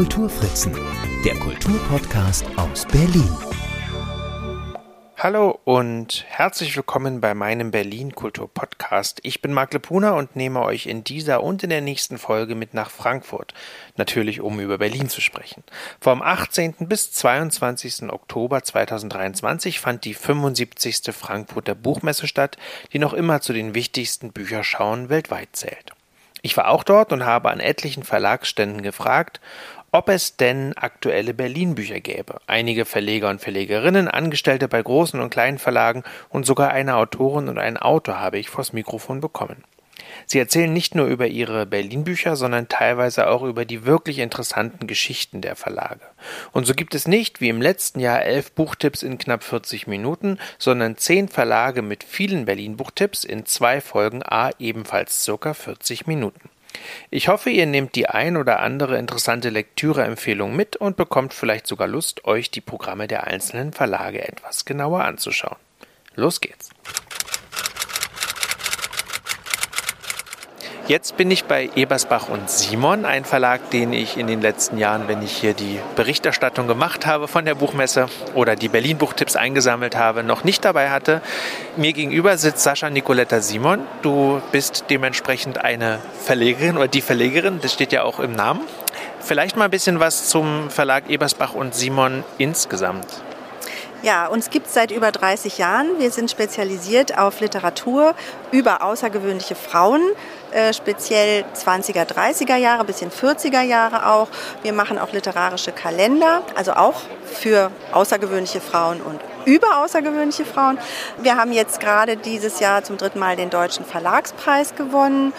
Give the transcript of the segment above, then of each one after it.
Kulturfritzen, der Kulturpodcast aus Berlin. Hallo und herzlich willkommen bei meinem Berlin Kultur Podcast. Ich bin Marc Lepuna und nehme euch in dieser und in der nächsten Folge mit nach Frankfurt. Natürlich, um über Berlin zu sprechen. Vom 18. bis 22. Oktober 2023 fand die 75. Frankfurter Buchmesse statt, die noch immer zu den wichtigsten Bücherschauen weltweit zählt. Ich war auch dort und habe an etlichen Verlagsständen gefragt, ob es denn aktuelle Berlin-Bücher gäbe. Einige Verleger und Verlegerinnen, Angestellte bei großen und kleinen Verlagen und sogar eine Autorin und einen Autor habe ich vors Mikrofon bekommen. Sie erzählen nicht nur über ihre Berlin-Bücher, sondern teilweise auch über die wirklich interessanten Geschichten der Verlage. Und so gibt es nicht, wie im letzten Jahr, elf Buchtipps in knapp 40 Minuten, sondern zehn Verlage mit vielen Berlin-Buchtipps in zwei Folgen A ebenfalls circa 40 Minuten. Ich hoffe, ihr nehmt die ein oder andere interessante Lektüreempfehlung mit und bekommt vielleicht sogar Lust, euch die Programme der einzelnen Verlage etwas genauer anzuschauen. Los geht's! Jetzt bin ich bei Ebersbach und Simon, ein Verlag, den ich in den letzten Jahren, wenn ich hier die Berichterstattung gemacht habe von der Buchmesse oder die Berlin Buchtipps eingesammelt habe, noch nicht dabei hatte. Mir gegenüber sitzt Sascha Nicoletta Simon. Du bist dementsprechend eine Verlegerin oder die Verlegerin, das steht ja auch im Namen. Vielleicht mal ein bisschen was zum Verlag Ebersbach und Simon insgesamt. Ja, uns gibt es seit über 30 Jahren. Wir sind spezialisiert auf Literatur über außergewöhnliche Frauen, äh, speziell 20er, 30er Jahre, bisschen 40er Jahre auch. Wir machen auch literarische Kalender, also auch für außergewöhnliche Frauen und über außergewöhnliche Frauen. Wir haben jetzt gerade dieses Jahr zum dritten Mal den Deutschen Verlagspreis gewonnen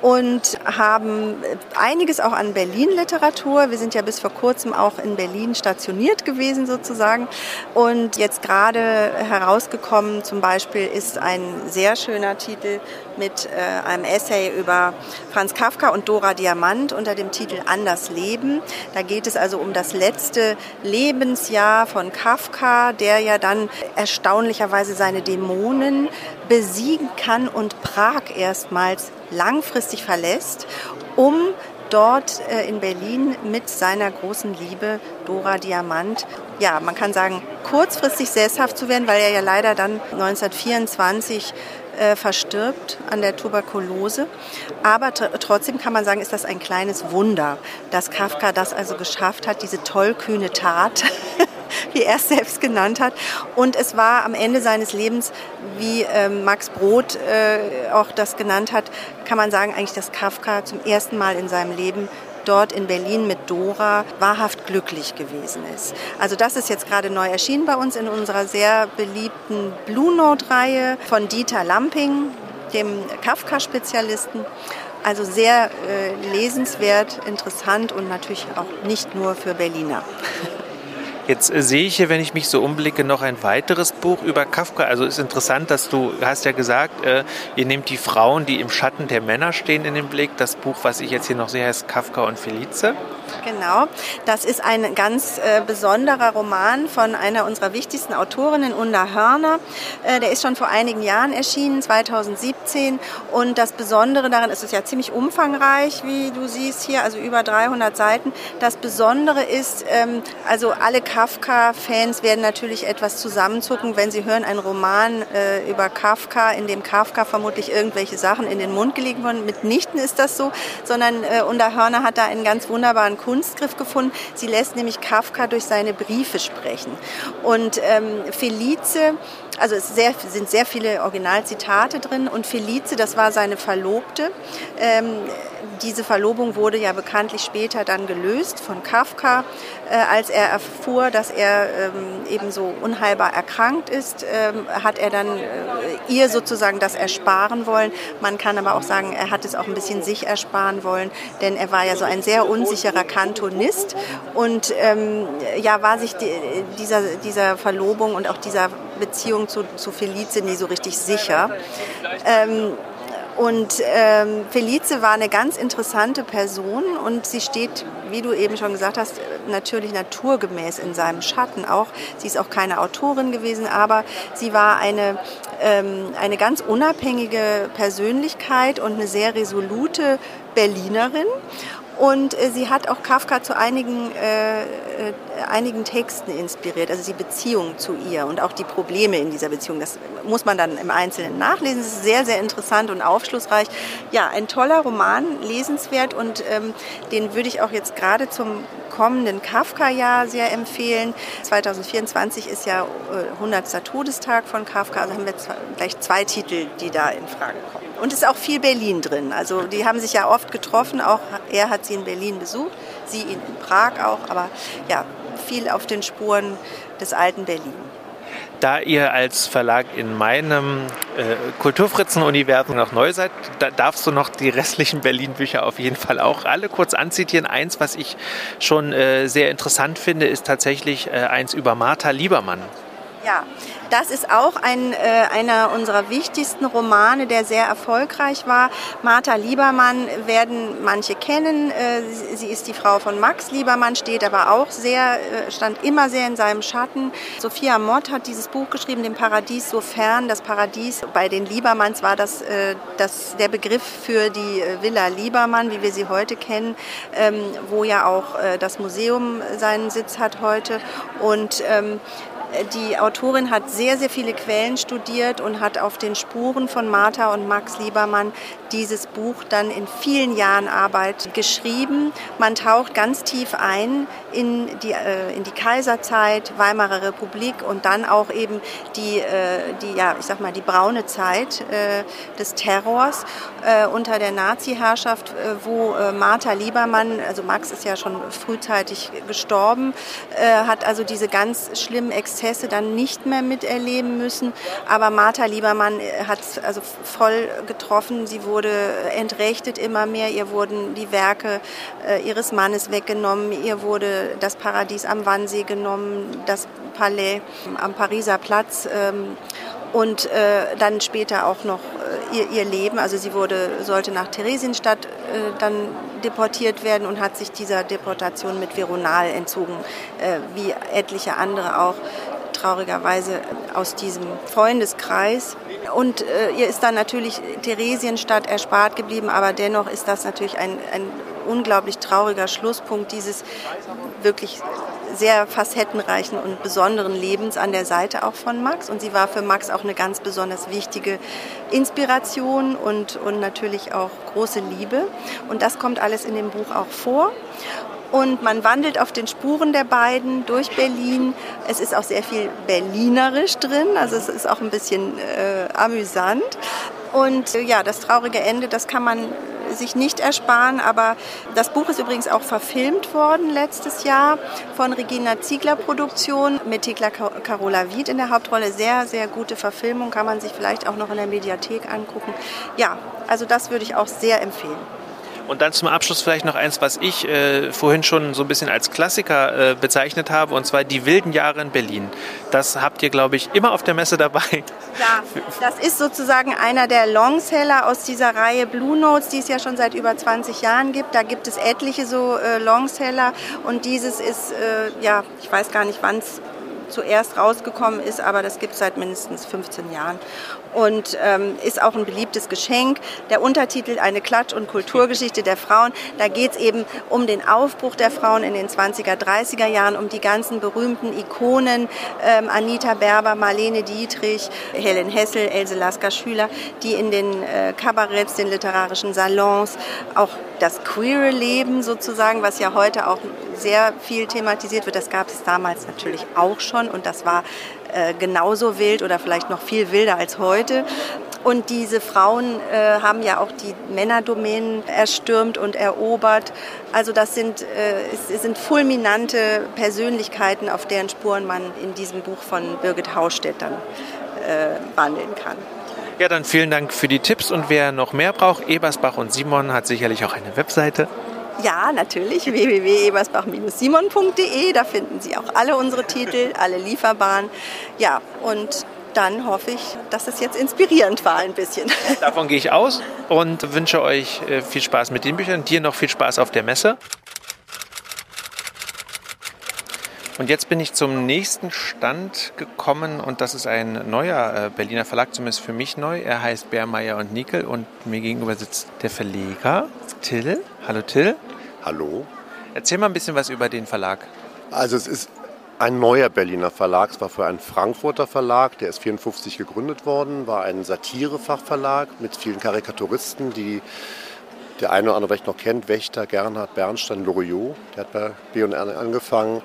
und haben einiges auch an Berlin-Literatur. Wir sind ja bis vor kurzem auch in Berlin stationiert gewesen sozusagen. Und jetzt gerade herausgekommen zum Beispiel ist ein sehr schöner Titel mit äh, einem Essay über Franz Kafka und Dora Diamant unter dem Titel Anders Leben. Da geht es also um das letzte Lebensjahr von Kafka, der ja dann erstaunlicherweise seine Dämonen besiegen kann und Prag erstmals langfristig verlässt, um dort äh, in Berlin mit seiner großen Liebe Dora Diamant, ja, man kann sagen, kurzfristig sesshaft zu werden, weil er ja leider dann 1924 äh, verstirbt an der Tuberkulose. Aber trotzdem kann man sagen, ist das ein kleines Wunder, dass Kafka das also geschafft hat, diese tollkühne Tat wie er es selbst genannt hat. Und es war am Ende seines Lebens, wie ähm, Max Brod äh, auch das genannt hat, kann man sagen eigentlich, dass Kafka zum ersten Mal in seinem Leben dort in Berlin mit Dora wahrhaft glücklich gewesen ist. Also das ist jetzt gerade neu erschienen bei uns in unserer sehr beliebten Blue Note-Reihe von Dieter Lamping, dem Kafka-Spezialisten. Also sehr äh, lesenswert, interessant und natürlich auch nicht nur für Berliner. Jetzt äh, sehe ich hier, wenn ich mich so umblicke, noch ein weiteres Buch über Kafka. Also ist interessant, dass du hast ja gesagt, äh, ihr nehmt die Frauen, die im Schatten der Männer stehen, in den Blick. Das Buch, was ich jetzt hier noch sehe, heißt Kafka und Felice. Genau, das ist ein ganz äh, besonderer Roman von einer unserer wichtigsten Autorinnen, Unda Hörner. Äh, der ist schon vor einigen Jahren erschienen, 2017. Und das Besondere daran ist, es ja ziemlich umfangreich, wie du siehst hier, also über 300 Seiten. Das Besondere ist, ähm, also alle Kafka-Fans werden natürlich etwas zusammenzucken, wenn sie hören, ein Roman äh, über Kafka, in dem Kafka vermutlich irgendwelche Sachen in den Mund gelegt wurden. Mitnichten ist das so, sondern äh, Unda Hörner hat da einen ganz wunderbaren Kunstgriff gefunden. Sie lässt nämlich Kafka durch seine Briefe sprechen. Und ähm, Felice, also es sehr, sind sehr viele Originalzitate drin und Felice, das war seine Verlobte. Ähm, diese Verlobung wurde ja bekanntlich später dann gelöst von Kafka, äh, als er erfuhr, dass er ähm, eben so unheilbar erkrankt ist, ähm, hat er dann äh, ihr sozusagen das ersparen wollen. Man kann aber auch sagen, er hat es auch ein bisschen sich ersparen wollen, denn er war ja so ein sehr unsicherer Kantonist und ähm, ja, war sich die, dieser, dieser Verlobung und auch dieser Beziehung zu, zu Felice nie so richtig sicher. Ähm, und ähm, Felice war eine ganz interessante Person und sie steht, wie du eben schon gesagt hast, natürlich naturgemäß in seinem Schatten auch. Sie ist auch keine Autorin gewesen, aber sie war eine, ähm, eine ganz unabhängige Persönlichkeit und eine sehr resolute Berlinerin. Und äh, sie hat auch Kafka zu einigen, äh, äh, einigen Texten inspiriert, also die Beziehung zu ihr und auch die Probleme in dieser Beziehung. Das muss man dann im Einzelnen nachlesen. Es ist sehr, sehr interessant und aufschlussreich. Ja, ein toller Roman, lesenswert und ähm, den würde ich auch jetzt gerade zum kommenden Kafka-Jahr sehr empfehlen. 2024 ist ja 100. Äh, Todestag von Kafka, also haben wir gleich zwei Titel, die da in Frage kommen. Und es ist auch viel Berlin drin. Also die haben sich ja oft getroffen, auch er hat sie in Berlin besucht, sie in Prag auch, aber ja, viel auf den Spuren des alten Berlin da ihr als Verlag in meinem äh, Kulturfritzen-Universum noch neu seid, da darfst du noch die restlichen Berlin-Bücher auf jeden Fall auch alle kurz anzitieren. Eins, was ich schon äh, sehr interessant finde, ist tatsächlich äh, eins über Martha Liebermann. Ja, das ist auch ein, äh, einer unserer wichtigsten Romane, der sehr erfolgreich war. Martha Liebermann werden manche kennen. Äh, sie ist die Frau von Max Liebermann, steht aber auch sehr, äh, stand immer sehr in seinem Schatten. Sophia Mott hat dieses Buch geschrieben, Dem Paradies so fern. Das Paradies bei den Liebermanns war das, äh, das der Begriff für die äh, Villa Liebermann, wie wir sie heute kennen, ähm, wo ja auch äh, das Museum seinen Sitz hat heute. Und ähm, die Autorin hat sehr, sehr viele Quellen studiert und hat auf den Spuren von Martha und Max Liebermann dieses Buch dann in vielen Jahren Arbeit geschrieben. Man taucht ganz tief ein in die, äh, in die Kaiserzeit, Weimarer Republik und dann auch eben die, äh, die ja, ich sag mal, die braune Zeit äh, des Terrors äh, unter der Nazi-Herrschaft, äh, wo äh, Martha Liebermann, also Max ist ja schon frühzeitig gestorben, hat also diese ganz schlimmen Exzesse dann nicht mehr miterleben müssen. Aber Martha Liebermann hat also voll getroffen. Sie wurde entrechtet immer mehr, ihr wurden die Werke äh, ihres Mannes weggenommen, ihr wurde das Paradies am Wannsee genommen, das Palais am Pariser Platz. Ähm, und äh, dann später auch noch äh, ihr, ihr Leben. Also sie wurde, sollte nach Theresienstadt äh, dann deportiert werden und hat sich dieser Deportation mit Veronal entzogen, äh, wie etliche andere auch traurigerweise aus diesem Freundeskreis. Und äh, ihr ist dann natürlich Theresienstadt erspart geblieben, aber dennoch ist das natürlich ein, ein unglaublich trauriger Schlusspunkt dieses wirklich sehr facettenreichen und besonderen Lebens an der Seite auch von Max. Und sie war für Max auch eine ganz besonders wichtige Inspiration und, und natürlich auch große Liebe. Und das kommt alles in dem Buch auch vor. Und man wandelt auf den Spuren der beiden durch Berlin. Es ist auch sehr viel berlinerisch drin, also es ist auch ein bisschen äh, amüsant. Und äh, ja, das traurige Ende, das kann man sich nicht ersparen, aber das Buch ist übrigens auch verfilmt worden letztes Jahr von Regina Ziegler Produktion mit Thekla Carola Wied in der Hauptrolle. Sehr, sehr gute Verfilmung, kann man sich vielleicht auch noch in der Mediathek angucken. Ja, also das würde ich auch sehr empfehlen. Und dann zum Abschluss vielleicht noch eins, was ich äh, vorhin schon so ein bisschen als Klassiker äh, bezeichnet habe, und zwar die wilden Jahre in Berlin. Das habt ihr, glaube ich, immer auf der Messe dabei. Ja, das ist sozusagen einer der Longseller aus dieser Reihe Blue Notes, die es ja schon seit über 20 Jahren gibt. Da gibt es etliche so äh, Longseller und dieses ist, äh, ja, ich weiß gar nicht, wann es zuerst rausgekommen ist, aber das gibt es seit mindestens 15 Jahren und ähm, ist auch ein beliebtes Geschenk. Der Untertitel Eine Klatsch- und Kulturgeschichte der Frauen. Da geht es eben um den Aufbruch der Frauen in den 20er, 30er Jahren, um die ganzen berühmten Ikonen, ähm, Anita Berber, Marlene Dietrich, Helen Hessel, Else Lasker-Schüler, die in den äh, Kabaretts, den literarischen Salons, auch das queere Leben sozusagen, was ja heute auch sehr viel thematisiert wird, das gab es damals natürlich auch schon und das war äh, genauso wild oder vielleicht noch viel wilder als heute. Und diese Frauen äh, haben ja auch die Männerdomänen erstürmt und erobert. Also das sind, äh, es sind fulminante Persönlichkeiten, auf deren Spuren man in diesem Buch von Birgit Haustedt dann äh, wandeln kann. Ja, dann vielen Dank für die Tipps und wer noch mehr braucht, Ebersbach und Simon hat sicherlich auch eine Webseite. Ja, natürlich, www.ebersbach-simon.de. Da finden Sie auch alle unsere Titel, alle lieferbaren. Ja, und dann hoffe ich, dass es jetzt inspirierend war ein bisschen. Davon gehe ich aus und wünsche euch äh, viel Spaß mit den Büchern. Dir noch viel Spaß auf der Messe. Und jetzt bin ich zum nächsten Stand gekommen und das ist ein neuer äh, Berliner Verlag, zumindest für mich neu. Er heißt Bärmeier und Nickel und mir gegenüber sitzt der Verleger Till. Hallo Till. Hallo. Erzähl mal ein bisschen was über den Verlag. Also es ist ein neuer Berliner Verlag. Es war für einen Frankfurter Verlag, der ist 54 gegründet worden, war ein Satirefachverlag mit vielen Karikaturisten, die der eine oder andere vielleicht noch kennt, Wächter, Gernhard Bernstein, Loriot, der hat bei B&R angefangen.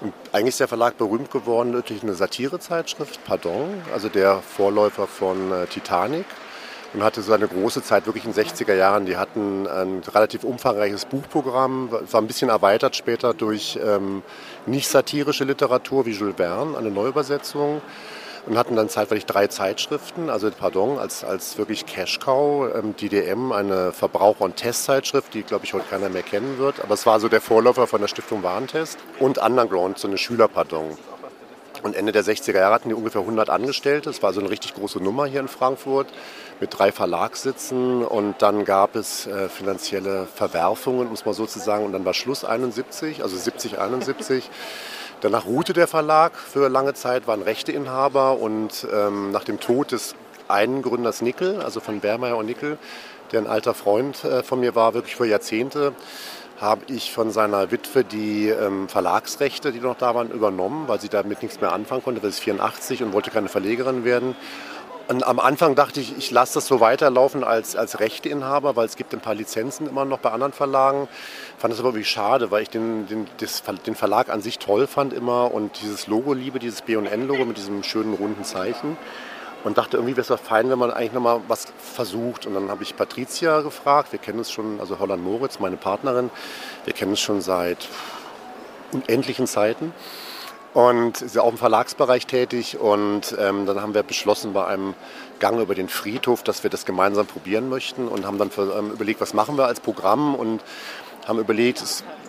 Und eigentlich ist der Verlag berühmt geworden durch eine Satirezeitschrift, Pardon, also der Vorläufer von äh, Titanic und hatte so eine große Zeit wirklich in den 60er Jahren. Die hatten ein relativ umfangreiches Buchprogramm, war ein bisschen erweitert später durch ähm, nicht satirische Literatur wie Jules Verne, eine Neuübersetzung und hatten dann zeitweilig drei Zeitschriften, also pardon, als, als wirklich Cash-Cow, ähm, DDM, eine Verbraucher- und Testzeitschrift, die glaube ich heute keiner mehr kennen wird, aber es war so der Vorläufer von der Stiftung Warentest und Underground, so eine Schülerpardon. Und Ende der 60er Jahre hatten die ungefähr 100 Angestellte. Das war so eine richtig große Nummer hier in Frankfurt mit drei Verlagssitzen. Und dann gab es äh, finanzielle Verwerfungen, muss man sozusagen. Und dann war Schluss 71, also 70, 71. Danach ruhte der Verlag für lange Zeit, waren Rechteinhaber. Und ähm, nach dem Tod des einen Gründers Nickel, also von Bermeyer und Nickel, der ein alter Freund äh, von mir war, wirklich für Jahrzehnte, habe ich von seiner Witwe die ähm, Verlagsrechte, die noch da waren, übernommen, weil sie damit nichts mehr anfangen konnte. Das ist 84 und wollte keine Verlegerin werden. Und am Anfang dachte ich, ich lasse das so weiterlaufen als, als Rechteinhaber, weil es gibt ein paar Lizenzen immer noch bei anderen Verlagen. Fand das aber wirklich schade, weil ich den, den, das, den Verlag an sich toll fand immer und dieses Logo liebe, dieses B&N-Logo mit diesem schönen runden Zeichen und dachte, irgendwie wäre es doch fein, wenn man eigentlich nochmal was versucht. Und dann habe ich Patricia gefragt, wir kennen es schon, also Holland Moritz, meine Partnerin, wir kennen es schon seit unendlichen Zeiten und ist ja auch im Verlagsbereich tätig. Und ähm, dann haben wir beschlossen bei einem Gang über den Friedhof, dass wir das gemeinsam probieren möchten und haben dann für, ähm, überlegt, was machen wir als Programm und haben überlegt,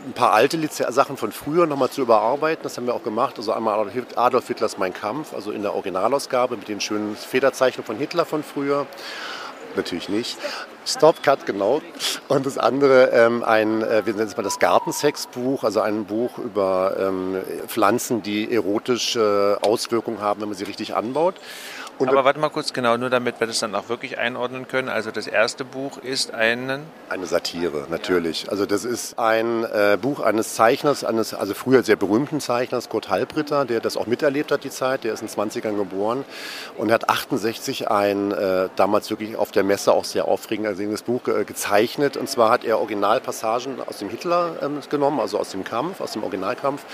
ein paar alte Sachen von früher nochmal zu überarbeiten. Das haben wir auch gemacht. Also einmal Adolf Hitlers Mein Kampf, also in der Originalausgabe mit den schönen Federzeichnungen von Hitler von früher. Natürlich nicht. Stop, Cut, genau. Und das andere, ähm, ein, äh, wir nennen es mal das Gartensexbuch, also ein Buch über ähm, Pflanzen, die erotische Auswirkungen haben, wenn man sie richtig anbaut. Und Aber warte mal kurz, genau, nur damit wir das dann auch wirklich einordnen können. Also das erste Buch ist einen... Eine Satire, natürlich. Ja. Also das ist ein äh, Buch eines Zeichners, eines also früher sehr berühmten Zeichners, Kurt Halbritter, der das auch miterlebt hat, die Zeit. Der ist in den 20ern geboren und hat 68 ein äh, damals wirklich auf der Messe auch sehr aufregend ersehenes Buch äh, gezeichnet. Und zwar hat er Originalpassagen aus dem Hitler ähm, genommen, also aus dem Kampf, aus dem Originalkampf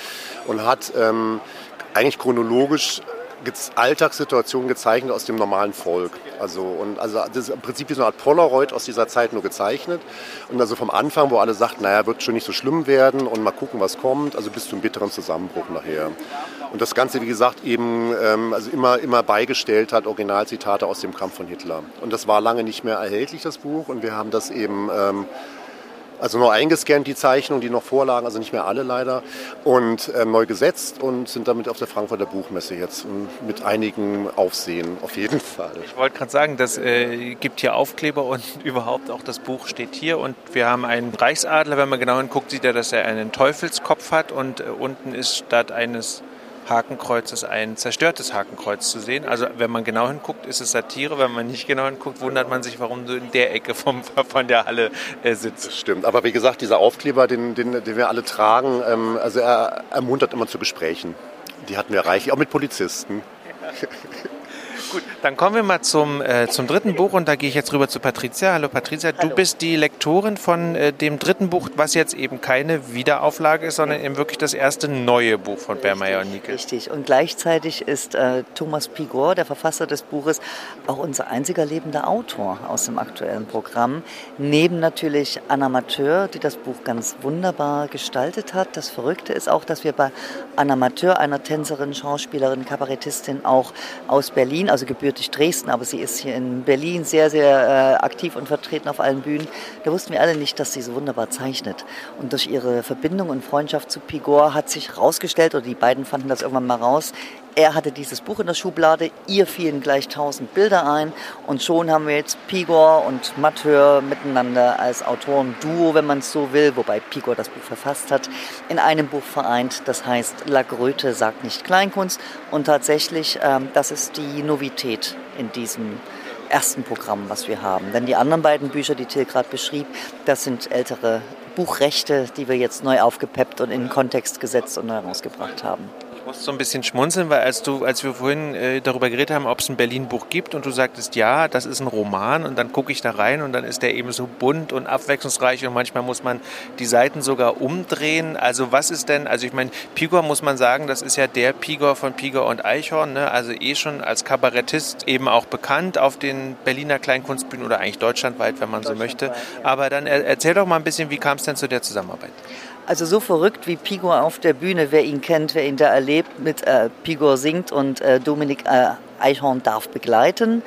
und hat ähm, eigentlich chronologisch Alltagssituationen gezeichnet aus dem normalen Volk. Also, und also das ist im Prinzip wie so eine Art Polaroid aus dieser Zeit nur gezeichnet. Und also vom Anfang, wo alle sagten, naja, wird schon nicht so schlimm werden und mal gucken, was kommt, also bis zum bitteren Zusammenbruch nachher. Und das Ganze, wie gesagt, eben ähm, also immer, immer beigestellt hat, Originalzitate aus dem Kampf von Hitler. Und das war lange nicht mehr erhältlich, das Buch. Und wir haben das eben ähm, also nur eingescannt, die Zeichnungen, die noch vorlagen, also nicht mehr alle leider, und äh, neu gesetzt und sind damit auf der Frankfurter Buchmesse jetzt mit einigen Aufsehen, auf jeden Fall. Ich wollte gerade sagen, das äh, gibt hier Aufkleber und überhaupt auch das Buch steht hier und wir haben einen Reichsadler, wenn man genau hinguckt, sieht er, dass er einen Teufelskopf hat und äh, unten ist statt eines Hakenkreuzes ein zerstörtes Hakenkreuz zu sehen. Also wenn man genau hinguckt, ist es Satire. Wenn man nicht genau hinguckt, wundert man sich, warum du in der Ecke vom, von der Halle äh, sitzt. Das stimmt. Aber wie gesagt, dieser Aufkleber, den, den, den wir alle tragen, ähm, also er ermuntert immer zu Gesprächen. Die hatten wir reichlich, auch mit Polizisten. Ja. Gut, dann kommen wir mal zum, äh, zum dritten Buch und da gehe ich jetzt rüber zu Patricia. Hallo Patricia, Hallo. du bist die Lektorin von äh, dem dritten Buch, was jetzt eben keine Wiederauflage ist, sondern eben wirklich das erste neue Buch von Bermeyer und Nickel. Richtig, und gleichzeitig ist äh, Thomas Pigor, der Verfasser des Buches, auch unser einziger lebender Autor aus dem aktuellen Programm. Neben natürlich Anna Mateur, die das Buch ganz wunderbar gestaltet hat. Das Verrückte ist auch, dass wir bei Anna Mateur, einer Tänzerin, Schauspielerin, Kabarettistin auch aus Berlin, also also gebürtig Dresden, aber sie ist hier in Berlin sehr, sehr äh, aktiv und vertreten auf allen Bühnen. Da wussten wir alle nicht, dass sie so wunderbar zeichnet. Und durch ihre Verbindung und Freundschaft zu Pigor hat sich herausgestellt, oder die beiden fanden das irgendwann mal raus, er hatte dieses Buch in der Schublade, ihr fielen gleich tausend Bilder ein und schon haben wir jetzt Pigor und Matheur miteinander als Autoren-Duo, wenn man es so will, wobei Pigor das Buch verfasst hat, in einem Buch vereint. Das heißt, La Gröte sagt nicht Kleinkunst und tatsächlich, ähm, das ist die Novität in diesem ersten Programm, was wir haben. Denn die anderen beiden Bücher, die Till gerade beschrieb, das sind ältere Buchrechte, die wir jetzt neu aufgepeppt und in den Kontext gesetzt und herausgebracht haben. Ich muss so ein bisschen schmunzeln, weil als du, als wir vorhin äh, darüber geredet haben, ob es ein Berlin-Buch gibt und du sagtest, ja, das ist ein Roman und dann gucke ich da rein und dann ist der eben so bunt und abwechslungsreich und manchmal muss man die Seiten sogar umdrehen. Also was ist denn, also ich meine, Pigor muss man sagen, das ist ja der Pigor von Pigor und Eichhorn, ne? also eh schon als Kabarettist eben auch bekannt auf den Berliner Kleinkunstbühnen oder eigentlich deutschlandweit, wenn man so möchte. Aber dann erzähl doch mal ein bisschen, wie kam es denn zu der Zusammenarbeit? Also so verrückt wie Pigor auf der Bühne, wer ihn kennt, wer ihn da erlebt, mit äh, Pigor singt und äh, Dominik äh, Eichhorn darf begleiten.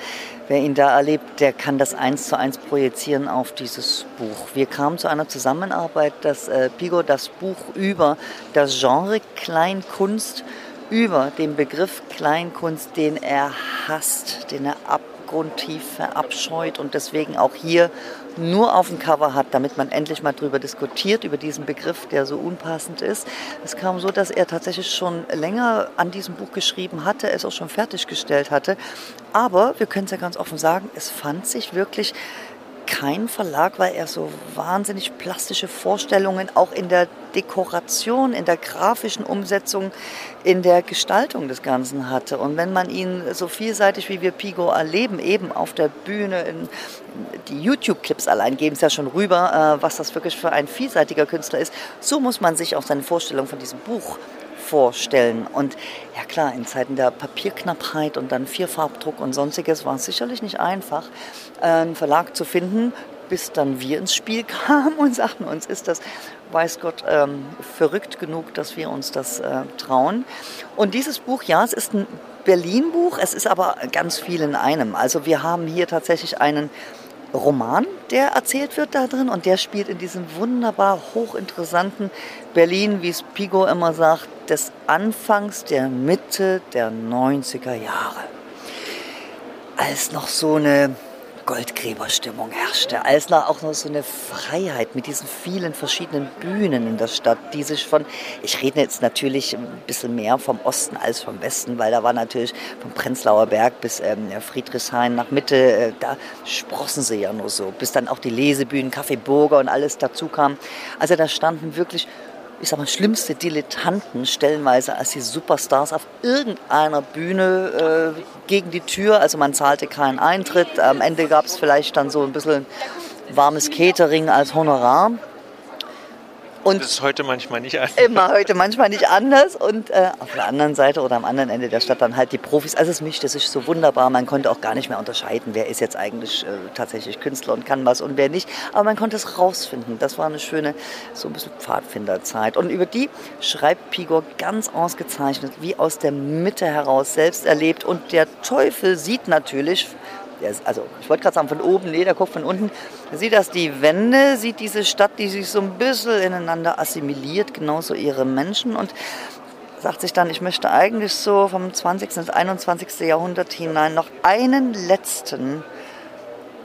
Wer ihn da erlebt, der kann das eins zu eins projizieren auf dieses Buch. Wir kamen zu einer Zusammenarbeit, dass äh, Pigor das Buch über das Genre Kleinkunst, über den Begriff Kleinkunst, den er hasst, den er abgrundtief verabscheut und deswegen auch hier nur auf dem Cover hat, damit man endlich mal darüber diskutiert, über diesen Begriff, der so unpassend ist. Es kam so, dass er tatsächlich schon länger an diesem Buch geschrieben hatte, es auch schon fertiggestellt hatte. Aber wir können es ja ganz offen sagen, es fand sich wirklich kein Verlag, weil er so wahnsinnig plastische Vorstellungen auch in der Dekoration, in der grafischen Umsetzung, in der Gestaltung des Ganzen hatte. Und wenn man ihn so vielseitig wie wir Pigo erleben, eben auf der Bühne, in, die YouTube-Clips allein geben es ja schon rüber, äh, was das wirklich für ein vielseitiger Künstler ist, so muss man sich auch seine Vorstellung von diesem Buch vorstellen. Und ja klar, in Zeiten der Papierknappheit und dann Vierfarbdruck und sonstiges war es sicherlich nicht einfach, einen Verlag zu finden, bis dann wir ins Spiel kamen und sagten uns, ist das, weiß Gott, ähm, verrückt genug, dass wir uns das äh, trauen. Und dieses Buch, ja, es ist ein Berlin-Buch, es ist aber ganz viel in einem. Also wir haben hier tatsächlich einen Roman, der erzählt wird da drin und der spielt in diesem wunderbar hochinteressanten Berlin, wie es Pigo immer sagt, des Anfangs der Mitte der 90er Jahre. Als noch so eine Goldgräberstimmung herrschte, als auch noch so eine Freiheit mit diesen vielen verschiedenen Bühnen in der Stadt, die sich von, ich rede jetzt natürlich ein bisschen mehr vom Osten als vom Westen, weil da war natürlich vom Prenzlauer Berg bis ähm, Friedrichshain nach Mitte, äh, da sprossen sie ja nur so, bis dann auch die Lesebühnen, Café Burger und alles dazu kam. Also da standen wirklich ich sag mal, schlimmste Dilettanten stellenweise als die Superstars auf irgendeiner Bühne äh, gegen die Tür. Also man zahlte keinen Eintritt. Am Ende gab es vielleicht dann so ein bisschen warmes Catering als Honorar. Und das ist heute manchmal nicht anders. Immer heute manchmal nicht anders. Und äh, auf der anderen Seite oder am anderen Ende der Stadt dann halt die Profis. Also es mischte sich so wunderbar. Man konnte auch gar nicht mehr unterscheiden, wer ist jetzt eigentlich äh, tatsächlich Künstler und kann was und wer nicht. Aber man konnte es rausfinden. Das war eine schöne, so ein bisschen Pfadfinderzeit. Und über die schreibt Pigor ganz ausgezeichnet, wie aus der Mitte heraus selbst erlebt. Und der Teufel sieht natürlich also ich wollte gerade sagen von oben, nee, der guckt von unten. Sieht das die Wände, sieht diese Stadt, die sich so ein bisschen ineinander assimiliert, genauso ihre Menschen und sagt sich dann, ich möchte eigentlich so vom 20. ins 21. Jahrhundert hinein noch einen letzten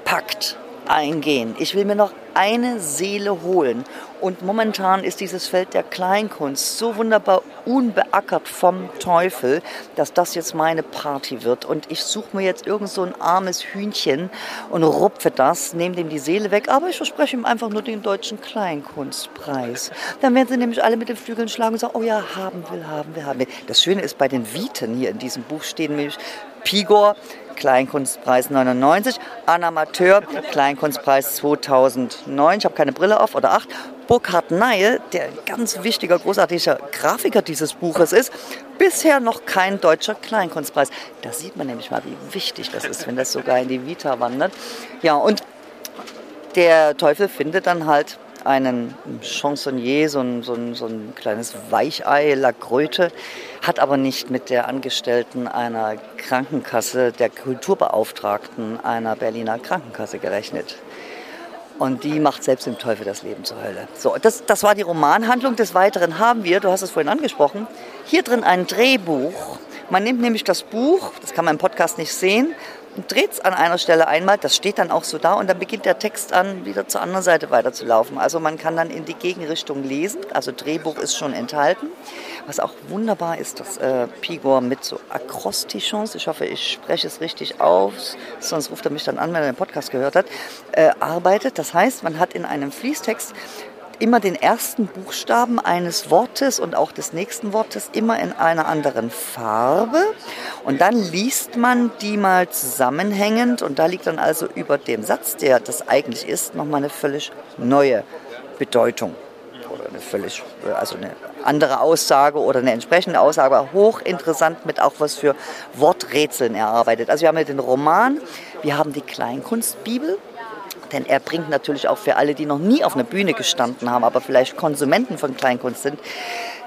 Pakt eingehen. Ich will mir noch eine Seele holen. Und momentan ist dieses Feld der Kleinkunst so wunderbar unbeackert vom Teufel, dass das jetzt meine Party wird. Und ich suche mir jetzt irgend so ein armes Hühnchen und rupfe das, nehme dem die Seele weg. Aber ich verspreche ihm einfach nur den deutschen Kleinkunstpreis. Dann werden sie nämlich alle mit den Flügeln schlagen und sagen, oh ja, haben will, haben will, haben will. Das Schöne ist, bei den Viten hier in diesem Buch stehen nämlich Pigor, Kleinkunstpreis 99, An Amateur, Kleinkunstpreis 2009, ich habe keine Brille auf, oder 8. Burkhard Ney, der ein ganz wichtiger, großartiger Grafiker dieses Buches ist, bisher noch kein deutscher Kleinkunstpreis. Da sieht man nämlich mal, wie wichtig das ist, wenn das sogar in die Vita wandert. Ja, und der Teufel findet dann halt einen Chansonnier, so ein, so ein, so ein kleines Weichei, Lagröte, hat aber nicht mit der Angestellten einer Krankenkasse, der Kulturbeauftragten einer Berliner Krankenkasse gerechnet. Und die macht selbst dem Teufel das Leben zur Hölle. So, das, das war die Romanhandlung. Des Weiteren haben wir, du hast es vorhin angesprochen, hier drin ein Drehbuch. Man nimmt nämlich das Buch, das kann man im Podcast nicht sehen, dreht es an einer Stelle einmal, das steht dann auch so da und dann beginnt der Text an, wieder zur anderen Seite weiterzulaufen. Also man kann dann in die Gegenrichtung lesen, also Drehbuch ist schon enthalten. Was auch wunderbar ist, dass äh, Pigor mit so Akrostichons, ich hoffe, ich spreche es richtig aus, sonst ruft er mich dann an, wenn er den Podcast gehört hat, äh, arbeitet. Das heißt, man hat in einem Fließtext immer den ersten Buchstaben eines Wortes und auch des nächsten Wortes immer in einer anderen Farbe. Und dann liest man die mal zusammenhängend und da liegt dann also über dem Satz, der das eigentlich ist, nochmal eine völlig neue Bedeutung oder eine völlig, also eine andere Aussage oder eine entsprechende Aussage, hochinteressant mit auch was für Worträtseln erarbeitet. Also wir haben ja den Roman, wir haben die Kleinkunstbibel, denn er bringt natürlich auch für alle, die noch nie auf einer Bühne gestanden haben, aber vielleicht Konsumenten von Kleinkunst sind,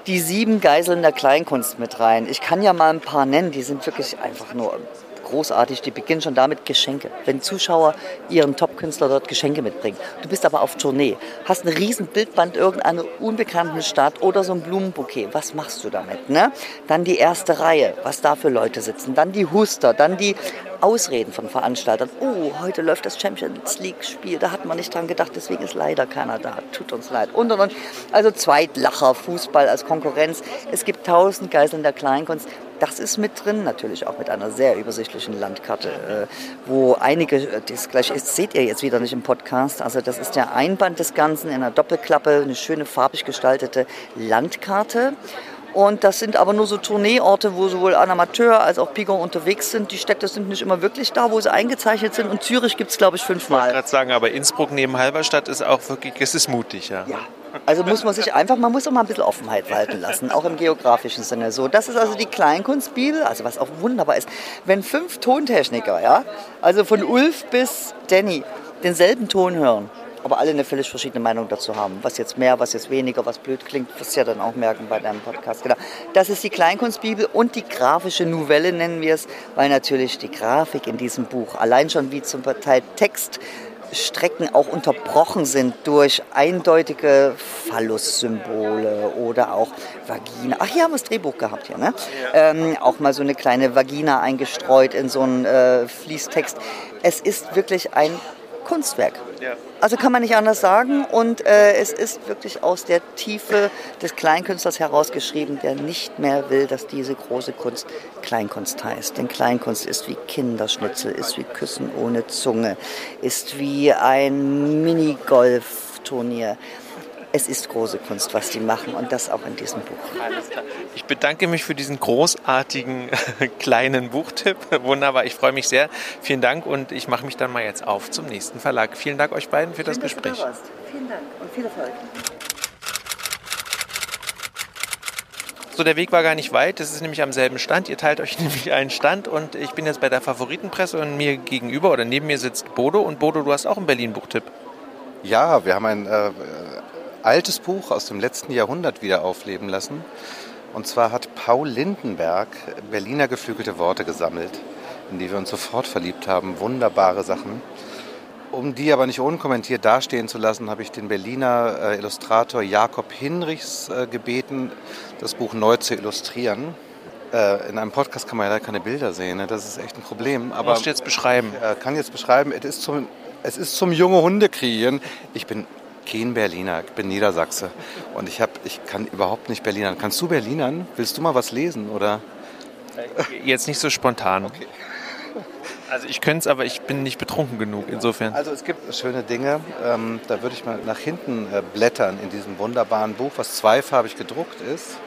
die sieben Geiseln der Kleinkunst mit rein. Ich kann ja mal ein paar nennen, die sind wirklich einfach nur großartig. Die beginnen schon damit Geschenke. Wenn Zuschauer ihren Top-Künstler dort Geschenke mitbringen. Du bist aber auf Tournee, hast ein riesen Bildband irgendeiner unbekannten Stadt oder so ein Blumenbouquet. Was machst du damit? Ne? Dann die erste Reihe, was da für Leute sitzen. Dann die Huster, dann die Ausreden von Veranstaltern. Oh, heute läuft das Champions League-Spiel, da hat man nicht dran gedacht, deswegen ist leider keiner da. Tut uns leid. Und, und, und. Also Zweitlacher, Fußball als Konkurrenz. Es gibt tausend Geiseln der Kleinkunst. Das ist mit drin, natürlich auch mit einer sehr übersichtlichen Landkarte, äh, wo einige, äh, das gleich ist, seht ihr jetzt wieder nicht im Podcast, also das ist der Einband des Ganzen in einer Doppelklappe, eine schöne farbig gestaltete Landkarte. Und das sind aber nur so Tourneeorte, wo sowohl ein Amateur als auch Pigon unterwegs sind. Die Städte sind nicht immer wirklich da, wo sie eingezeichnet sind. Und Zürich gibt es, glaube ich, fünfmal. Ich wollte gerade sagen, aber Innsbruck neben Halberstadt ist auch wirklich, es ist mutig, ja. Ja, also muss man sich einfach, man muss auch mal ein bisschen Offenheit walten lassen, auch im geografischen Sinne. So, das ist also die Kleinkunstbibel, also was auch wunderbar ist. Wenn fünf Tontechniker, ja, also von Ulf bis Danny, denselben Ton hören, aber alle eine völlig verschiedene Meinung dazu haben. Was jetzt mehr, was jetzt weniger, was blöd klingt, wirst du ja dann auch merken bei deinem Podcast. Genau. Das ist die Kleinkunstbibel und die grafische Novelle nennen wir es, weil natürlich die Grafik in diesem Buch allein schon wie zum Teil Text Strecken auch unterbrochen sind durch eindeutige Phallus-Symbole oder auch Vagina. Ach, hier haben wir das Drehbuch gehabt hier, ne? Ja. Ähm, auch mal so eine kleine Vagina eingestreut in so einen äh, Fließtext. Es ist wirklich ein Kunstwerk. Ja. Also kann man nicht anders sagen. Und äh, es ist wirklich aus der Tiefe des Kleinkünstlers herausgeschrieben, der nicht mehr will, dass diese große Kunst Kleinkunst heißt. Denn Kleinkunst ist wie Kinderschnitzel, ist wie Küssen ohne Zunge, ist wie ein Minigolf-Turnier es ist große Kunst, was die machen und das auch in diesem Buch. Alles klar. Ich bedanke mich für diesen großartigen kleinen Buchtipp. Wunderbar, ich freue mich sehr. Vielen Dank und ich mache mich dann mal jetzt auf zum nächsten Verlag. Vielen Dank euch beiden für Schön, das Gespräch. Da Vielen Dank und viel Erfolg. So, der Weg war gar nicht weit. Das ist nämlich am selben Stand. Ihr teilt euch nämlich einen Stand und ich bin jetzt bei der Favoritenpresse und mir gegenüber oder neben mir sitzt Bodo. Und Bodo, du hast auch einen Berlin-Buchtipp. Ja, wir haben ein äh, altes Buch aus dem letzten Jahrhundert wieder aufleben lassen. Und zwar hat Paul Lindenberg Berliner geflügelte Worte gesammelt, in die wir uns sofort verliebt haben. Wunderbare Sachen. Um die aber nicht unkommentiert dastehen zu lassen, habe ich den Berliner äh, Illustrator Jakob Hinrichs äh, gebeten, das Buch neu zu illustrieren. Äh, in einem Podcast kann man ja leider keine Bilder sehen, ne? das ist echt ein Problem. Aber du musst jetzt beschreiben. Ich kann jetzt beschreiben, es ist zum, es ist zum junge Hunde kriegen. Ich bin kein Berliner, ich bin Niedersachse und ich, hab, ich kann überhaupt nicht Berlinern. Kannst du Berlinern? Willst du mal was lesen oder? Jetzt nicht so spontan. Okay. Also ich könnte es, aber ich bin nicht betrunken genug, insofern. Also es gibt schöne Dinge, ähm, da würde ich mal nach hinten äh, blättern in diesem wunderbaren Buch, was zweifarbig gedruckt ist,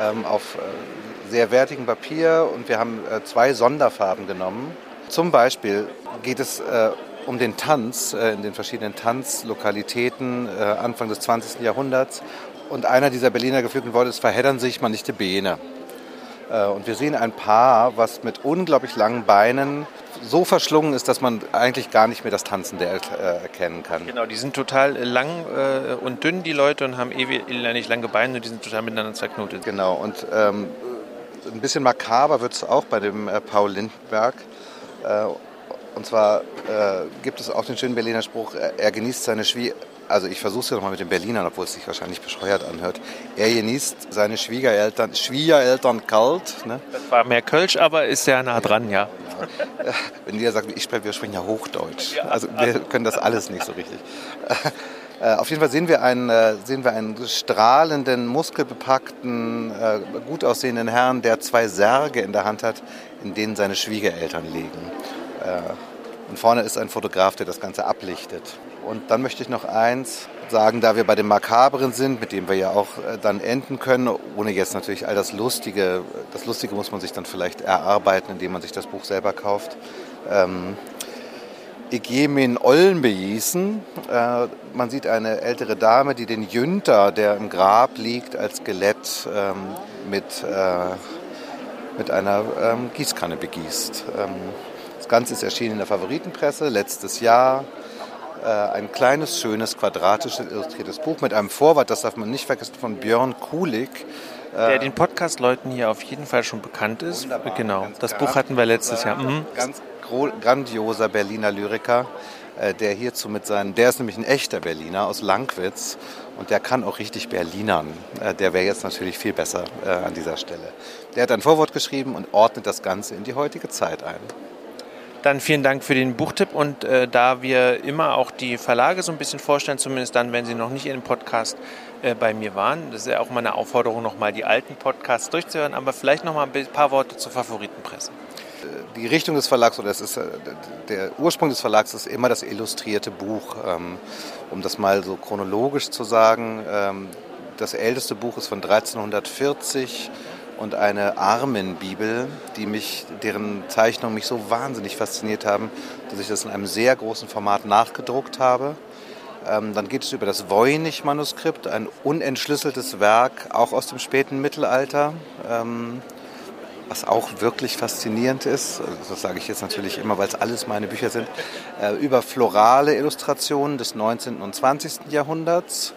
ähm, auf äh, sehr wertigem Papier und wir haben äh, zwei Sonderfarben genommen. Zum Beispiel geht es äh, um den Tanz äh, in den verschiedenen Tanzlokalitäten äh, Anfang des 20. Jahrhunderts. Und einer dieser Berliner geflügelten Worte ist, verheddern sich man nicht die Beine. Äh, und wir sehen ein Paar, was mit unglaublich langen Beinen so verschlungen ist, dass man eigentlich gar nicht mehr das Tanzen der äh, erkennen kann. Genau, die sind total lang äh, und dünn, die Leute, und haben ewig nicht lange Beine und die sind total miteinander zerknotet. Genau, und ähm, ein bisschen makaber wird es auch bei dem äh, Paul Lindenberg. Äh, und zwar äh, gibt es auch den schönen Berliner Spruch, er genießt seine Schwie... Also ich versuche es ja nochmal mit den Berlinern, obwohl es sich wahrscheinlich bescheuert anhört. Er genießt seine Schwiegereltern, Schwiegereltern kalt. Ne? Das war mehr Kölsch, aber ist sehr nah dran, ja. ja. Wenn ihr sagt, ich spreche, wir sprechen ja Hochdeutsch. Also wir können das alles nicht so richtig. Äh, auf jeden Fall sehen wir einen, äh, sehen wir einen strahlenden, muskelbepackten, äh, gut aussehenden Herrn, der zwei Särge in der Hand hat, in denen seine Schwiegereltern liegen. Und vorne ist ein Fotograf, der das Ganze ablichtet. Und dann möchte ich noch eins sagen, da wir bei dem Makabren sind, mit dem wir ja auch äh, dann enden können, ohne jetzt natürlich all das Lustige, das Lustige muss man sich dann vielleicht erarbeiten, indem man sich das Buch selber kauft. Ähm, Egemin Ollenbeisen. Äh, man sieht eine ältere Dame, die den Jünter, der im Grab liegt, als Skelett ähm, mit, äh, mit einer ähm, Gießkanne begießt. Ähm, das Ganze ist erschienen in der Favoritenpresse letztes Jahr. Äh, ein kleines, schönes, quadratisches, illustriertes Buch mit einem Vorwort, das darf man nicht vergessen, von Björn Kulik. Der äh, den Podcast-Leuten hier auf jeden Fall schon bekannt ist. Wunderbar, genau, das Buch hatten wir letztes Jahr. Mhm. Ganz grandioser Berliner Lyriker, äh, der hierzu mit seinen, der ist nämlich ein echter Berliner aus Langwitz und der kann auch richtig Berlinern. Der wäre jetzt natürlich viel besser an dieser Stelle. Der hat ein Vorwort geschrieben und ordnet das Ganze in die heutige Zeit ein. Dann vielen Dank für den Buchtipp und äh, da wir immer auch die Verlage so ein bisschen vorstellen, zumindest dann, wenn sie noch nicht in dem Podcast äh, bei mir waren, das ist ja auch meine Aufforderung, nochmal die alten Podcasts durchzuhören, aber vielleicht nochmal ein paar Worte zur Favoritenpresse. Die Richtung des Verlags oder es ist, äh, der Ursprung des Verlags ist immer das illustrierte Buch. Ähm, um das mal so chronologisch zu sagen, ähm, das älteste Buch ist von 1340 und eine Armenbibel, die mich, deren Zeichnungen mich so wahnsinnig fasziniert haben, dass ich das in einem sehr großen Format nachgedruckt habe. Ähm, dann geht es über das Voynich-Manuskript, ein unentschlüsseltes Werk, auch aus dem späten Mittelalter, ähm, was auch wirklich faszinierend ist. Das sage ich jetzt natürlich immer, weil es alles meine Bücher sind. Äh, über florale Illustrationen des 19. und 20. Jahrhunderts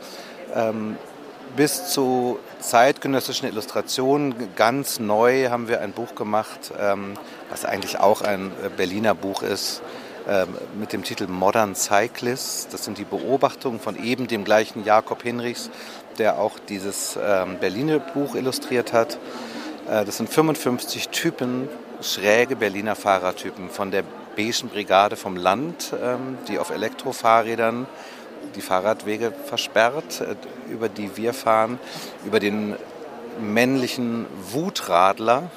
ähm, bis zu zeitgenössischen Illustrationen. Ganz neu haben wir ein Buch gemacht, ähm, was eigentlich auch ein äh, Berliner Buch ist, ähm, mit dem Titel Modern Cyclist. Das sind die Beobachtungen von eben dem gleichen Jakob Hinrichs, der auch dieses ähm, Berliner Buch illustriert hat. Äh, das sind 55 Typen, schräge Berliner Fahrertypen von der Beigen Brigade vom Land, die auf Elektrofahrrädern die Fahrradwege versperrt, äh, über die wir fahren, über den männlichen Wutradler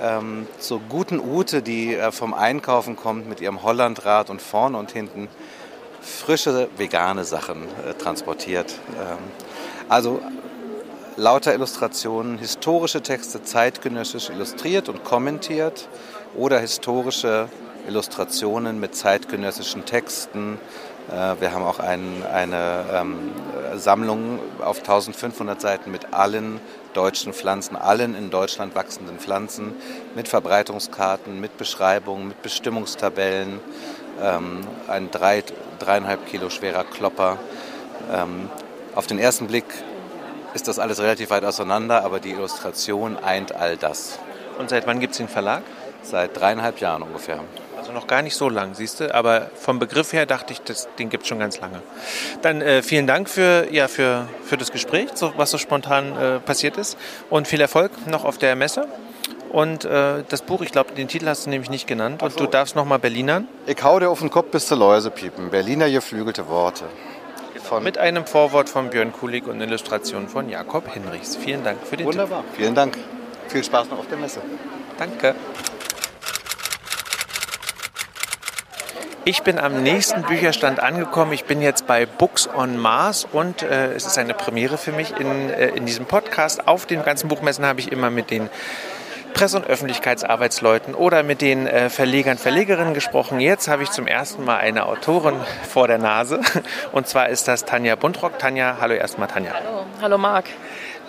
ähm, zur guten Ute, die äh, vom Einkaufen kommt mit ihrem Hollandrad und vorne und hinten frische vegane Sachen äh, transportiert. Ähm, also lauter Illustrationen, historische Texte zeitgenössisch illustriert und kommentiert oder historische Illustrationen mit zeitgenössischen Texten, wir haben auch ein, eine ähm, Sammlung auf 1500 Seiten mit allen deutschen Pflanzen, allen in Deutschland wachsenden Pflanzen, mit Verbreitungskarten, mit Beschreibungen, mit Bestimmungstabellen, ähm, ein drei, dreieinhalb Kilo schwerer Klopper. Ähm, auf den ersten Blick ist das alles relativ weit auseinander, aber die Illustration eint all das. Und seit wann gibt es den Verlag? Seit dreieinhalb Jahren ungefähr. Also noch gar nicht so lang, siehst du. Aber vom Begriff her dachte ich, das, den gibt es schon ganz lange. Dann äh, vielen Dank für, ja, für, für das Gespräch, so, was so spontan äh, passiert ist. Und viel Erfolg noch auf der Messe. Und äh, das Buch, ich glaube, den Titel hast du nämlich nicht genannt. Und so. du darfst noch mal Berlinern. Ich hau dir auf den Kopf bis zur Läuse piepen. Berliner geflügelte Worte. Von Mit einem Vorwort von Björn Kulig und Illustration von Jakob Hinrichs. Vielen Dank für den Wunderbar. Tipp. Vielen Dank. Viel Spaß noch auf der Messe. Danke. Ich bin am nächsten Bücherstand angekommen. Ich bin jetzt bei Books on Mars und äh, es ist eine Premiere für mich in, äh, in diesem Podcast. Auf den ganzen Buchmessen habe ich immer mit den Presse- und Öffentlichkeitsarbeitsleuten oder mit den äh, Verlegern, Verlegerinnen gesprochen. Jetzt habe ich zum ersten Mal eine Autorin vor der Nase und zwar ist das Tanja Buntrock. Tanja, hallo erstmal Tanja. Hallo, hallo Marc.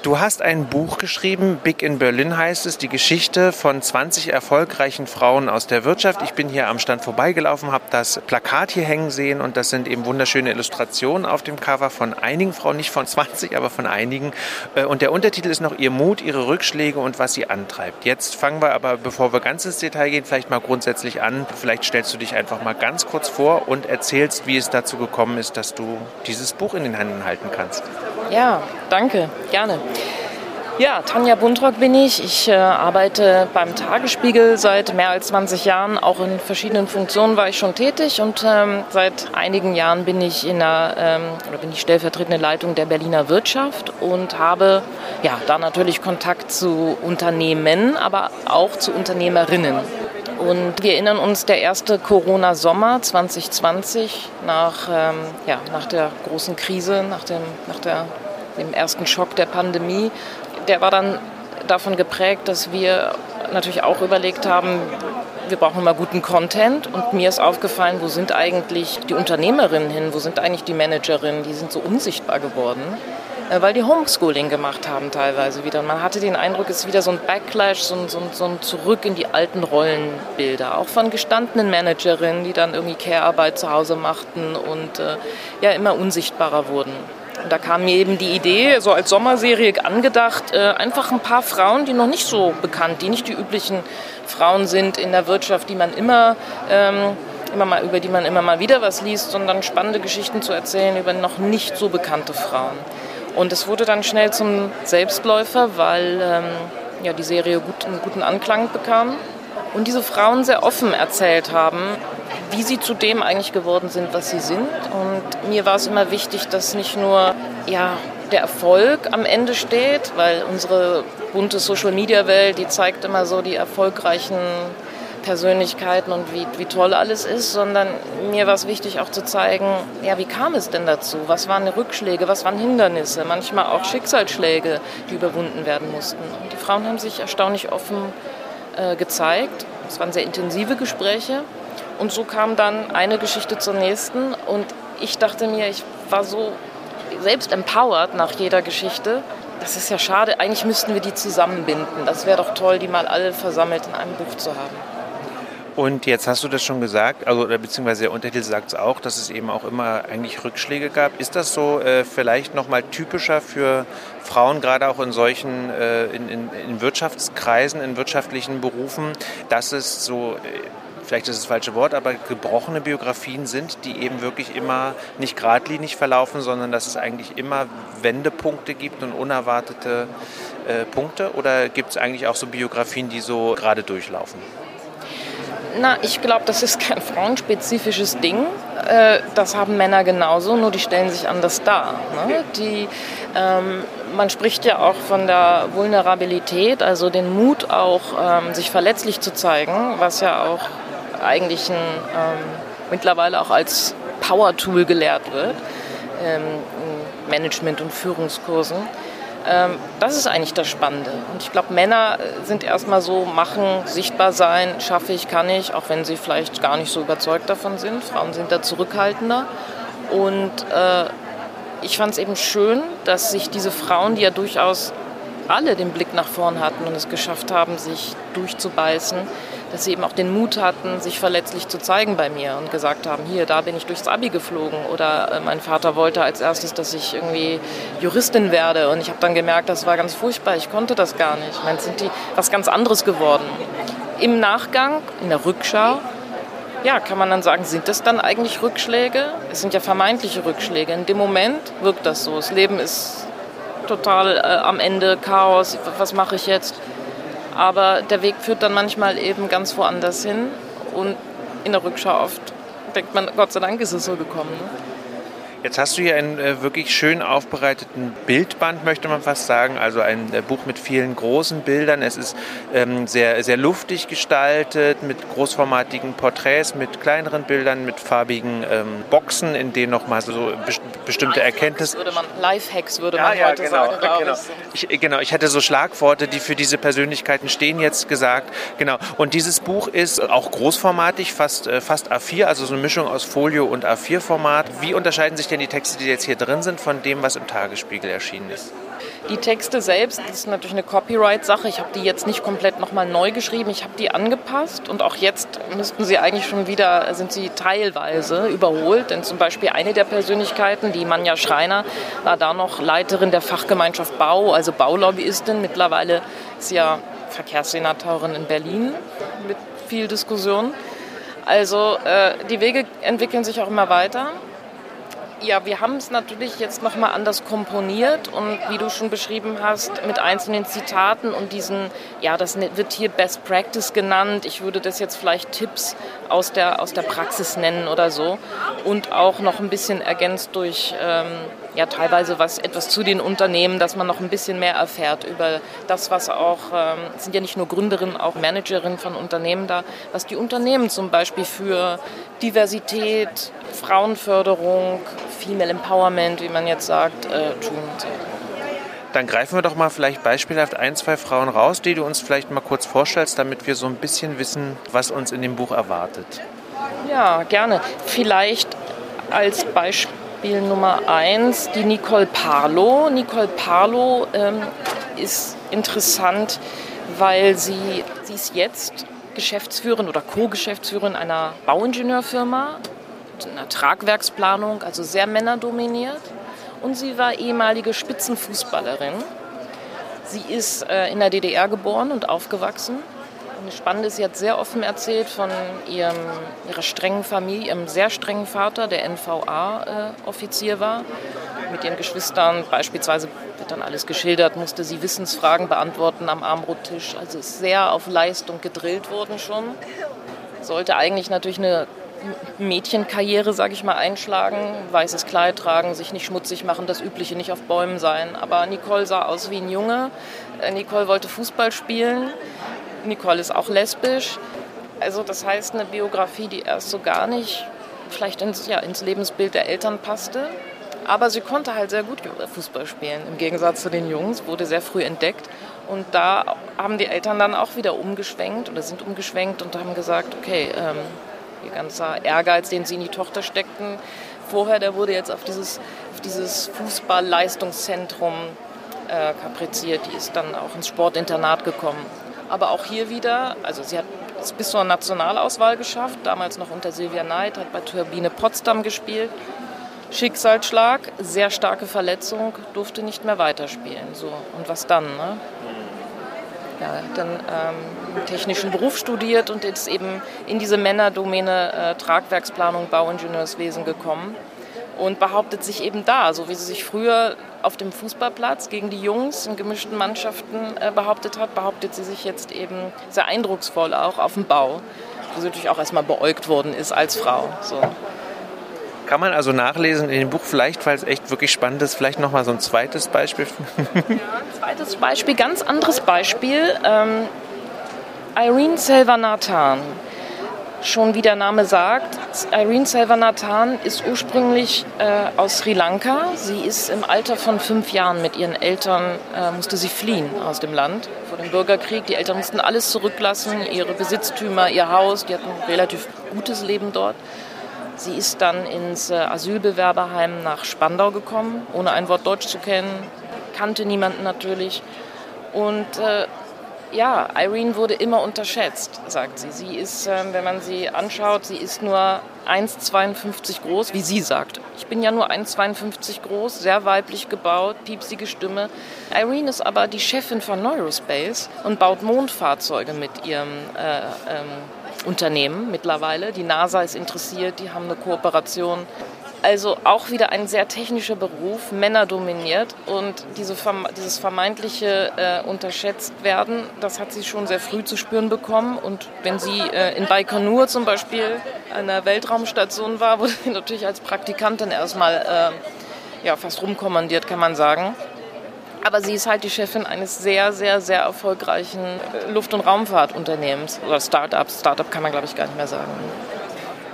Du hast ein Buch geschrieben, Big in Berlin heißt es, die Geschichte von 20 erfolgreichen Frauen aus der Wirtschaft. Ich bin hier am Stand vorbeigelaufen, habe das Plakat hier hängen sehen und das sind eben wunderschöne Illustrationen auf dem Cover von einigen Frauen, nicht von 20, aber von einigen. Äh, und der Untertitel ist noch Ihr Mut, Ihre Rückschläge und was Sie antreibt. Jetzt fangen wir aber, bevor wir ganz ins Detail gehen, vielleicht mal grundsätzlich an. Vielleicht stellst du dich einfach mal ganz kurz vor und erzählst, wie es dazu gekommen ist, dass du dieses Buch in den Händen halten kannst. Ja, danke, gerne. Ja, Tanja Buntrock bin ich. Ich äh, arbeite beim Tagesspiegel seit mehr als 20 Jahren. Auch in verschiedenen Funktionen war ich schon tätig und ähm, seit einigen Jahren bin ich in der ähm, oder bin ich stellvertretende Leitung der Berliner Wirtschaft und habe ja da natürlich Kontakt zu Unternehmen, aber auch zu Unternehmerinnen. Und wir erinnern uns, der erste Corona-Sommer 2020 nach, ähm, ja, nach der großen Krise, nach, dem, nach der, dem ersten Schock der Pandemie, der war dann davon geprägt, dass wir natürlich auch überlegt haben, wir brauchen mal guten Content und mir ist aufgefallen, wo sind eigentlich die Unternehmerinnen hin, wo sind eigentlich die Managerinnen, die sind so unsichtbar geworden. Äh, weil die Homeschooling gemacht haben teilweise wieder. Und man hatte den Eindruck, es ist wieder so ein Backlash, so ein, so, ein, so ein Zurück in die alten Rollenbilder. Auch von gestandenen Managerinnen, die dann irgendwie Care-Arbeit zu Hause machten und äh, ja immer unsichtbarer wurden. Und da kam mir eben die Idee, so als Sommerserie angedacht, äh, einfach ein paar Frauen, die noch nicht so bekannt, die nicht die üblichen Frauen sind in der Wirtschaft, die man immer... Ähm, immer mal, über die man immer mal wieder was liest, sondern spannende Geschichten zu erzählen über noch nicht so bekannte Frauen. Und es wurde dann schnell zum Selbstläufer, weil ähm, ja, die Serie gut, einen guten Anklang bekam. Und diese Frauen sehr offen erzählt haben, wie sie zu dem eigentlich geworden sind, was sie sind. Und mir war es immer wichtig, dass nicht nur ja, der Erfolg am Ende steht, weil unsere bunte Social-Media-Welt, die zeigt immer so die erfolgreichen Persönlichkeiten und wie, wie toll alles ist, sondern mir war es wichtig auch zu zeigen, ja, wie kam es denn dazu? Was waren Rückschläge, was waren Hindernisse, manchmal auch Schicksalsschläge, die überwunden werden mussten. Und die Frauen haben sich erstaunlich offen äh, gezeigt. Es waren sehr intensive Gespräche. Und so kam dann eine Geschichte zur nächsten. Und ich dachte mir, ich war so selbst empowered nach jeder Geschichte. Das ist ja schade. Eigentlich müssten wir die zusammenbinden. Das wäre doch toll, die mal alle versammelt in einem Buch zu haben. Und jetzt hast du das schon gesagt, also beziehungsweise der Untertitel sagt es auch, dass es eben auch immer eigentlich Rückschläge gab. Ist das so äh, vielleicht nochmal typischer für Frauen, gerade auch in solchen, äh, in, in, in, Wirtschaftskreisen, in wirtschaftlichen Berufen, dass es so, äh, vielleicht ist das falsche Wort, aber gebrochene Biografien sind, die eben wirklich immer nicht geradlinig verlaufen, sondern dass es eigentlich immer Wendepunkte gibt und unerwartete äh, Punkte? Oder gibt es eigentlich auch so Biografien, die so gerade durchlaufen? Na, ich glaube, das ist kein frauenspezifisches Ding. Äh, das haben Männer genauso, nur die stellen sich anders dar. Ne? Die, ähm, man spricht ja auch von der Vulnerabilität, also den Mut auch, ähm, sich verletzlich zu zeigen, was ja auch eigentlich ein, ähm, mittlerweile auch als Power-Tool gelehrt wird in Management- und Führungskursen. Ähm, das ist eigentlich das Spannende. Und ich glaube, Männer sind erstmal so, machen, sichtbar sein, schaffe ich, kann ich, auch wenn sie vielleicht gar nicht so überzeugt davon sind. Frauen sind da zurückhaltender. Und äh, ich fand es eben schön, dass sich diese Frauen, die ja durchaus alle den Blick nach vorn hatten und es geschafft haben, sich durchzubeißen, dass sie eben auch den Mut hatten, sich verletzlich zu zeigen bei mir und gesagt haben, hier, da bin ich durchs Abi geflogen oder äh, mein Vater wollte als erstes, dass ich irgendwie Juristin werde und ich habe dann gemerkt, das war ganz furchtbar, ich konnte das gar nicht. Ich meine, sind die was ganz anderes geworden. Im Nachgang, in der Rückschau, ja, kann man dann sagen, sind das dann eigentlich Rückschläge? Es sind ja vermeintliche Rückschläge. In dem Moment wirkt das so. Das Leben ist total äh, am Ende Chaos. Was mache ich jetzt? Aber der Weg führt dann manchmal eben ganz woanders hin. Und in der Rückschau oft denkt man, Gott sei Dank ist es so gekommen. Ne? Jetzt hast du hier einen äh, wirklich schön aufbereiteten Bildband, möchte man fast sagen. Also ein äh, Buch mit vielen großen Bildern. Es ist ähm, sehr, sehr luftig gestaltet, mit großformatigen Porträts, mit kleineren Bildern, mit farbigen ähm, Boxen, in denen nochmal so be bestimmte Erkenntnisse. Würde man, Lifehacks würde man ja, heute genau, sagen, genau. Ich. ich. Genau, ich hatte so Schlagworte, die für diese Persönlichkeiten stehen, jetzt gesagt. Genau. Und dieses Buch ist auch großformatig, fast, äh, fast A4, also so eine Mischung aus Folio und A4-Format. Wie unterscheiden sich denn die Texte, die jetzt hier drin sind, von dem, was im Tagesspiegel erschienen ist? Die Texte selbst, das ist natürlich eine Copyright-Sache. Ich habe die jetzt nicht komplett nochmal neu geschrieben. Ich habe die angepasst und auch jetzt müssten sie eigentlich schon wieder, sind sie teilweise überholt. Denn zum Beispiel eine der Persönlichkeiten, die Manja Schreiner, war da noch Leiterin der Fachgemeinschaft Bau, also Baulobbyistin. Mittlerweile ist sie ja Verkehrssenatorin in Berlin mit viel Diskussion. Also äh, die Wege entwickeln sich auch immer weiter. Ja, wir haben es natürlich jetzt nochmal anders komponiert und wie du schon beschrieben hast, mit einzelnen Zitaten und diesen, ja, das wird hier Best Practice genannt. Ich würde das jetzt vielleicht Tipps aus der, aus der Praxis nennen oder so. Und auch noch ein bisschen ergänzt durch ähm, ja teilweise was etwas zu den Unternehmen, dass man noch ein bisschen mehr erfährt über das, was auch, ähm, sind ja nicht nur Gründerinnen, auch Managerinnen von Unternehmen da, was die Unternehmen zum Beispiel für Diversität, Frauenförderung, Female Empowerment, wie man jetzt sagt, äh, tun. Dann greifen wir doch mal vielleicht beispielhaft ein, zwei Frauen raus, die du uns vielleicht mal kurz vorstellst, damit wir so ein bisschen wissen, was uns in dem Buch erwartet. Ja, gerne. Vielleicht als Beispiel Nummer eins die Nicole Parlo. Nicole Parlo ähm, ist interessant, weil sie, sie ist jetzt Geschäftsführerin oder Co-Geschäftsführerin einer Bauingenieurfirma, einer Tragwerksplanung, also sehr männerdominiert und sie war ehemalige Spitzenfußballerin. Sie ist äh, in der DDR geboren und aufgewachsen. Spannende ist, sie hat sehr offen erzählt von ihrem, ihrer strengen Familie, ihrem sehr strengen Vater, der NVA-Offizier äh, war. Mit ihren Geschwistern beispielsweise wird dann alles geschildert, musste sie Wissensfragen beantworten am Armbrottisch. Also ist sehr auf Leistung gedrillt worden schon. Sollte eigentlich natürlich eine Mädchenkarriere, sage ich mal, einschlagen, weißes Kleid tragen, sich nicht schmutzig machen, das Übliche nicht auf Bäumen sein. Aber Nicole sah aus wie ein Junge. Äh, Nicole wollte Fußball spielen. Nicole ist auch lesbisch. Also das heißt eine Biografie, die erst so gar nicht vielleicht ins, ja, ins Lebensbild der Eltern passte. Aber sie konnte halt sehr gut Fußball spielen. Im Gegensatz zu den Jungs, wurde sehr früh entdeckt. Und da haben die Eltern dann auch wieder umgeschwenkt oder sind umgeschwenkt und haben gesagt, okay, ähm, Ihr ganzer Ehrgeiz, den sie in die Tochter steckten, vorher, der wurde jetzt auf dieses, auf dieses Fußball-Leistungszentrum äh, kapriziert. Die ist dann auch ins Sportinternat gekommen. Aber auch hier wieder, also sie hat es bis zur Nationalauswahl geschafft, damals noch unter Silvia Neid, hat bei Turbine Potsdam gespielt. Schicksalsschlag, sehr starke Verletzung, durfte nicht mehr weiterspielen. So. Und was dann? Ne? ja, dann ähm, technischen Beruf studiert und ist eben in diese Männerdomäne äh, Tragwerksplanung, Bauingenieurswesen gekommen und behauptet sich eben da, so wie sie sich früher auf dem Fußballplatz gegen die Jungs in gemischten Mannschaften äh, behauptet hat, behauptet sie sich jetzt eben sehr eindrucksvoll auch auf dem Bau, wo sie natürlich auch erstmal beäugt worden ist als Frau. So. Kann man also nachlesen in dem Buch, vielleicht, weil es echt wirklich spannend ist, vielleicht nochmal so ein zweites Beispiel? ja, ein zweites Beispiel, ganz anderes Beispiel. Ähm, Irene Selvanathan. Schon wie der Name sagt, Irene Selvanathan ist ursprünglich äh, aus Sri Lanka. Sie ist im Alter von fünf Jahren mit ihren Eltern, äh, musste sie fliehen aus dem Land vor dem Bürgerkrieg. Die Eltern mussten alles zurücklassen, ihre Besitztümer, ihr Haus. Die hatten ein relativ gutes Leben dort. Sie ist dann ins äh, Asylbewerberheim nach Spandau gekommen, ohne ein Wort Deutsch zu kennen, kannte niemanden natürlich. Und äh, ja, Irene wurde immer unterschätzt, sagt sie. Sie ist, äh, wenn man sie anschaut, sie ist nur 1,52 groß, wie sie sagt. Ich bin ja nur 1,52 groß, sehr weiblich gebaut, piepsige Stimme. Irene ist aber die Chefin von Neurospace und baut Mondfahrzeuge mit ihrem äh, ähm, Unternehmen mittlerweile. Die NASA ist interessiert, die haben eine Kooperation. Also auch wieder ein sehr technischer Beruf, männerdominiert und diese, dieses vermeintliche äh, unterschätzt werden, das hat sie schon sehr früh zu spüren bekommen. Und wenn sie äh, in Baikonur zum Beispiel an der Weltraumstation war, wurde sie natürlich als Praktikantin erstmal äh, ja, fast rumkommandiert, kann man sagen. Aber sie ist halt die Chefin eines sehr, sehr, sehr erfolgreichen Luft- und Raumfahrtunternehmens. Oder Start-ups. Start-up kann man, glaube ich, gar nicht mehr sagen.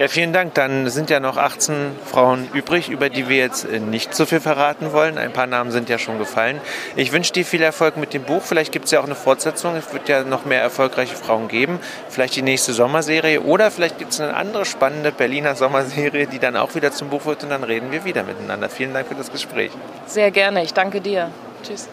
Ja, vielen Dank. Dann sind ja noch 18 Frauen übrig, über die wir jetzt äh, nicht so viel verraten wollen. Ein paar Namen sind ja schon gefallen. Ich wünsche dir viel Erfolg mit dem Buch. Vielleicht gibt es ja auch eine Fortsetzung. Es wird ja noch mehr erfolgreiche Frauen geben. Vielleicht die nächste Sommerserie oder vielleicht gibt es eine andere spannende Berliner Sommerserie, die dann auch wieder zum Buch wird und dann reden wir wieder miteinander. Vielen Dank für das Gespräch. Sehr gerne. Ich danke dir. Tschüss.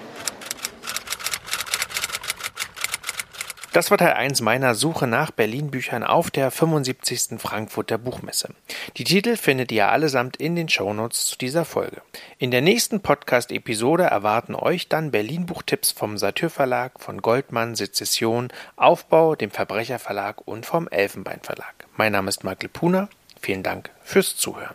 Das war Teil 1 meiner Suche nach Berlin-Büchern auf der 75. Frankfurter Buchmesse. Die Titel findet ihr allesamt in den Shownotes zu dieser Folge. In der nächsten Podcast-Episode erwarten euch dann Berlin-Buchtipps vom Satyr Verlag, von Goldmann, Sezession, Aufbau, dem Verbrecher Verlag und vom Elfenbein Verlag. Mein Name ist Michael Puna. Vielen Dank fürs Zuhören.